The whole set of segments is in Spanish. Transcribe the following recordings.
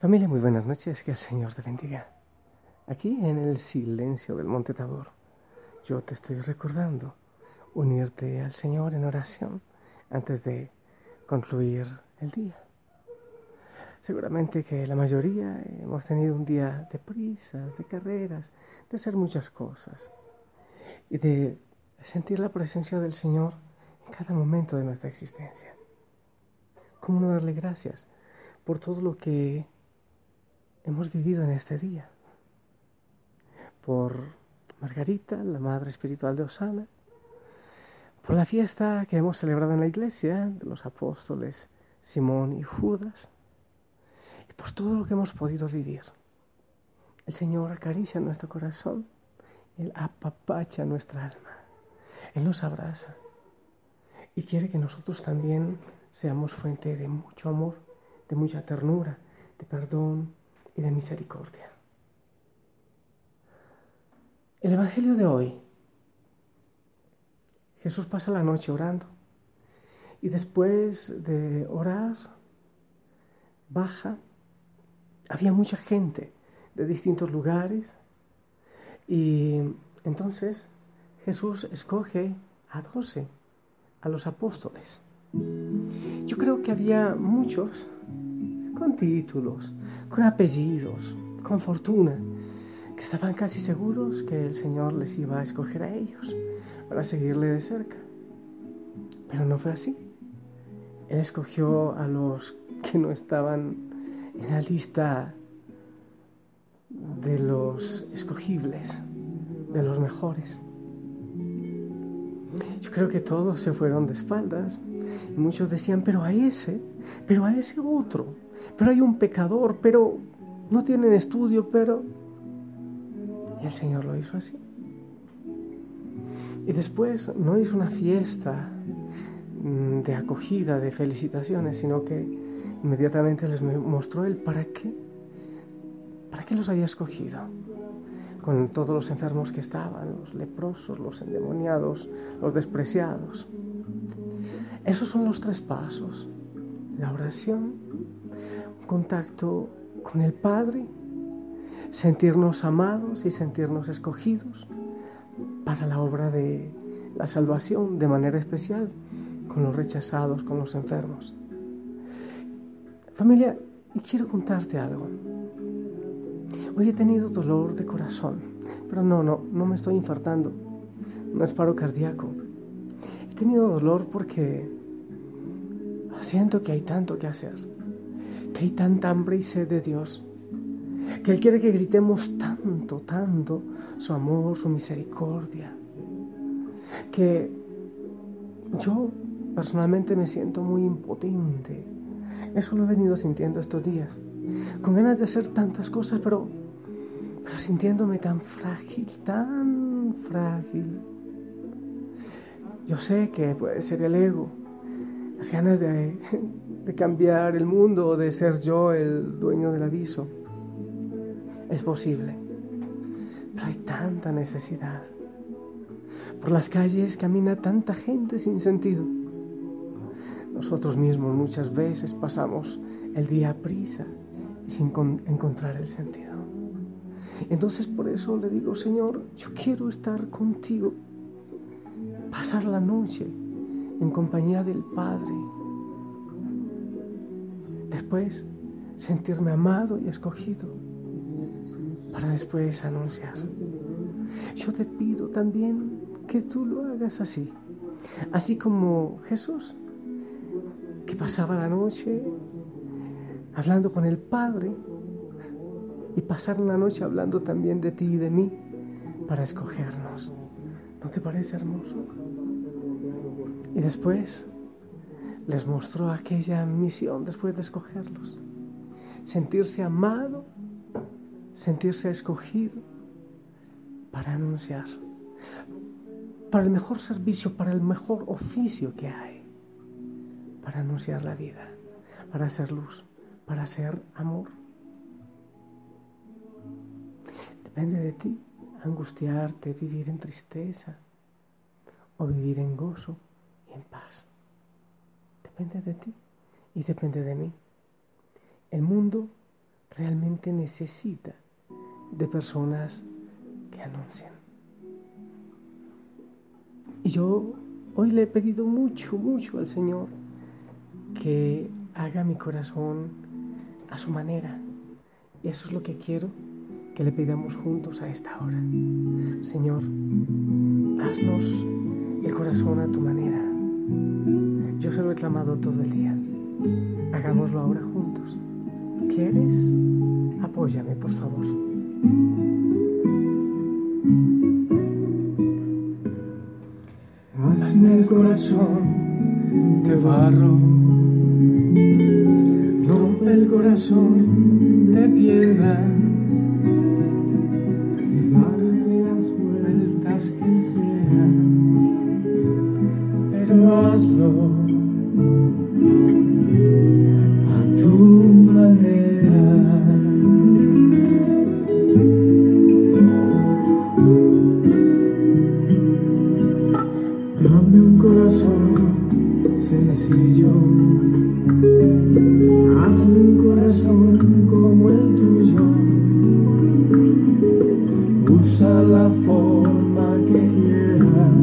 Familia, muy buenas noches, que el Señor te bendiga. Aquí en el silencio del Monte Tabor, yo te estoy recordando unirte al Señor en oración antes de concluir el día. Seguramente que la mayoría hemos tenido un día de prisas, de carreras, de hacer muchas cosas y de sentir la presencia del Señor en cada momento de nuestra existencia. ¿Cómo no darle gracias por todo lo que hemos vivido en este día? Por Margarita, la madre espiritual de Osana, por la fiesta que hemos celebrado en la iglesia de los apóstoles Simón y Judas, y por todo lo que hemos podido vivir. El Señor acaricia nuestro corazón, Él apapacha nuestra alma, Él nos abraza y quiere que nosotros también seamos fuente de mucho amor, de mucha ternura, de perdón y de misericordia. El Evangelio de hoy, Jesús pasa la noche orando y después de orar, baja. Había mucha gente de distintos lugares y entonces Jesús escoge a doce, a los apóstoles. Yo creo que había muchos con títulos, con apellidos, con fortuna, que estaban casi seguros que el Señor les iba a escoger a ellos para seguirle de cerca. Pero no fue así. Él escogió a los que no estaban en la lista de los escogibles, de los mejores. Yo creo que todos se fueron de espaldas muchos decían, pero a ese, pero a ese otro, pero hay un pecador, pero no tienen estudio, pero... Y el Señor lo hizo así. Y después no hizo una fiesta mm, de acogida, de felicitaciones, sino que inmediatamente les mostró el para qué, para qué los había escogido con todos los enfermos que estaban, los leprosos, los endemoniados, los despreciados. Esos son los tres pasos. La oración, contacto con el Padre, sentirnos amados y sentirnos escogidos para la obra de la salvación de manera especial con los rechazados, con los enfermos. Familia, y quiero contarte algo. Hoy he tenido dolor de corazón, pero no, no, no me estoy infartando, no es paro cardíaco. He tenido dolor porque siento que hay tanto que hacer, que hay tanta hambre y sed de Dios, que Él quiere que gritemos tanto, tanto su amor, su misericordia, que yo personalmente me siento muy impotente. Eso lo he venido sintiendo estos días, con ganas de hacer tantas cosas, pero sintiéndome tan frágil, tan frágil. Yo sé que puede ser el ego, las ganas de, cambiar el mundo o de ser yo el dueño del aviso. Es posible, pero hay tanta necesidad. Por las calles camina tanta gente sin sentido. Nosotros mismos muchas veces pasamos el día a prisa sin encontrar el sentido. Entonces por eso le digo, Señor, yo quiero estar contigo, pasar la noche en compañía del Padre. Después sentirme amado y escogido para después anunciar. Yo te pido también que tú lo hagas así, así como Jesús, que pasaba la noche hablando con el Padre y pasar una noche hablando también de ti y de mí para escogernos. ¿No te parece hermoso? Y después les mostró aquella misión después de escogerlos. Sentirse amado, sentirse escogido para anunciar, para el mejor servicio, para el mejor oficio que hay, para anunciar la vida, para hacer luz, para hacer amor. Depende de ti angustiarte, vivir en tristeza o vivir en gozo y en paz. Depende de ti y depende de mí. El mundo realmente necesita de personas que anuncian. Y yo hoy le he pedido mucho, mucho al Señor que haga mi corazón a su manera. Y eso es lo que quiero que le pidamos juntos a esta hora. Señor, haznos el corazón a tu manera. Yo se lo he clamado todo el día. Hagámoslo ahora juntos. ¿Quieres? Apóyame, por favor. Hazme el corazón de barro, rompe el corazón de piedra, dale las vueltas que sean, pero hazlo usa la forma que quieras,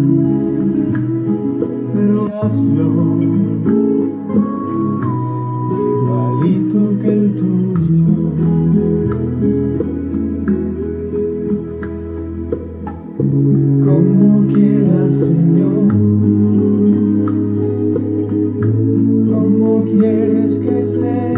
pero hazlo igualito que el tuyo. Como quieras, Señor. Como quieres que sea.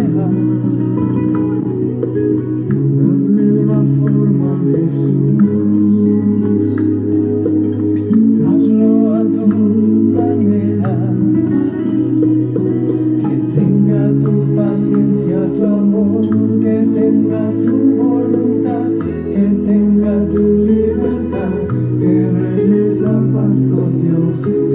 Con Dios.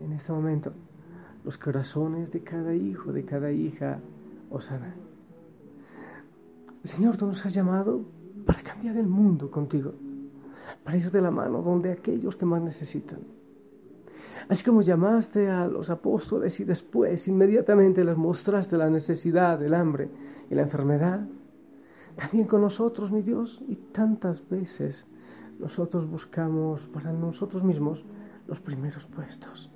En este momento los corazones de cada hijo, de cada hija, Osana. Señor, tú nos has llamado para cambiar el mundo contigo, para ir de la mano donde aquellos que más necesitan. Así como llamaste a los apóstoles y después inmediatamente les mostraste la necesidad, el hambre y la enfermedad, también con nosotros, mi Dios, y tantas veces nosotros buscamos para nosotros mismos los primeros puestos.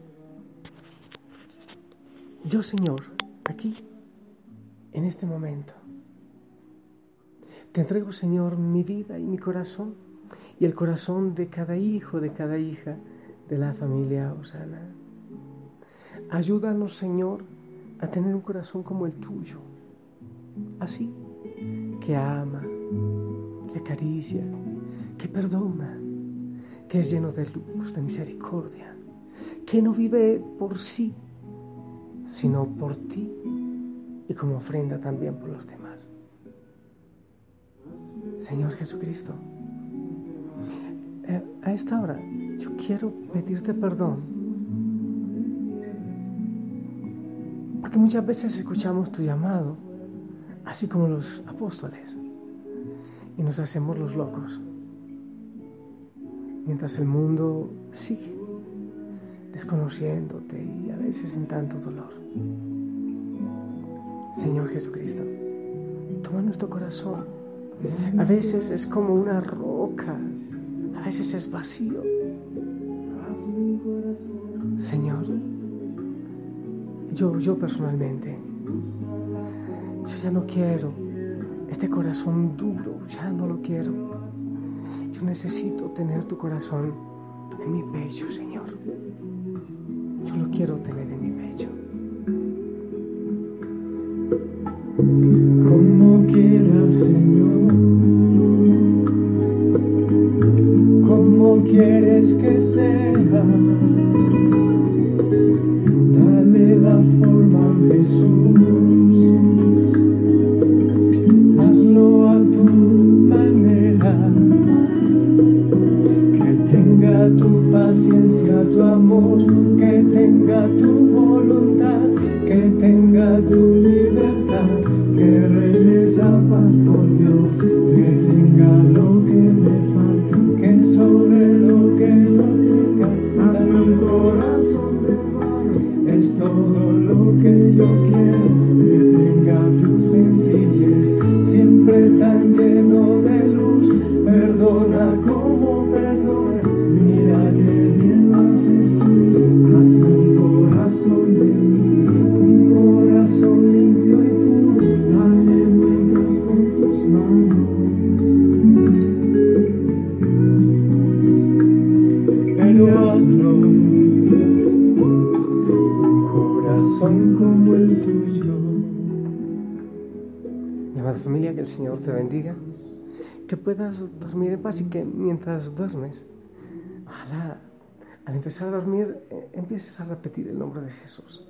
Yo, Señor, aquí, en este momento, te entrego, Señor, mi vida y mi corazón y el corazón de cada hijo, de cada hija de la familia Osana. Ayúdanos, Señor, a tener un corazón como el tuyo, así, que ama, que acaricia, que perdona, que es lleno de luz, de misericordia, que no vive por sí, sino por ti y como ofrenda también por los demás. Señor Jesucristo, eh, a esta hora yo quiero pedirte perdón. Porque muchas veces escuchamos tu llamado, así como los apóstoles, y nos hacemos los locos. Mientras el mundo sigue desconociéndote y a veces en tanto dolor. Señor Jesucristo, toma nuestro corazón. A veces es como una roca, a veces es vacío. Señor, yo, yo personalmente, yo ya no quiero este corazón duro, ya no lo quiero. Yo necesito tener tu corazón en mi pecho, Señor. Quiero tener en mi pecho. como quieras, Señor. Como quieres que sea, dale la forma, Jesús. Hazlo a tu manera, que tenga tu paciencia, tu amor, que tenga tu voluntad, que tenga tu libertad, que reines paz con Dios, que tenga lo que me falta, que sobre lo que no tenga, hazme un corazón de barro, es todo lo que yo quiero, Hazlo un corazón como el tuyo. Amada familia, que el Señor te bendiga, que puedas dormir en paz y que mientras duermes, ojalá al empezar a dormir eh, empieces a repetir el nombre de Jesús.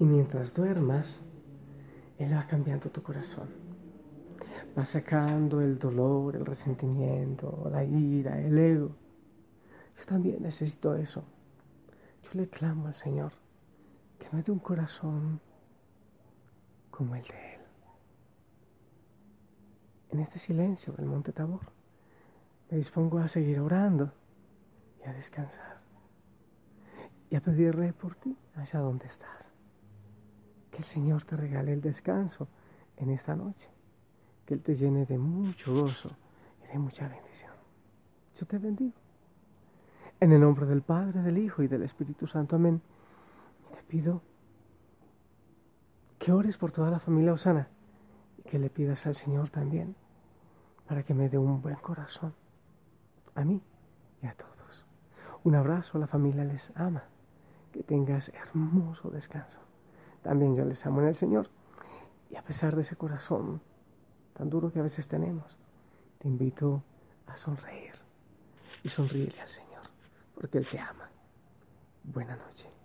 Y mientras duermas, Él va cambiando tu corazón. Va sacando el dolor, el resentimiento, la ira, el ego. Yo también necesito eso. Yo le clamo al Señor que me dé un corazón como el de Él. En este silencio del Monte Tabor, me dispongo a seguir orando y a descansar y a pedirle por ti allá donde estás. Que el Señor te regale el descanso en esta noche, que Él te llene de mucho gozo y de mucha bendición. Yo te bendigo. En el nombre del Padre, del Hijo y del Espíritu Santo. Amén. Te pido que ores por toda la familia Osana y que le pidas al Señor también para que me dé un buen corazón a mí y a todos. Un abrazo, la familia les ama. Que tengas hermoso descanso. También yo les amo en el Señor y a pesar de ese corazón tan duro que a veces tenemos, te invito a sonreír y sonríele al Señor porque Él te ama. Buena noche.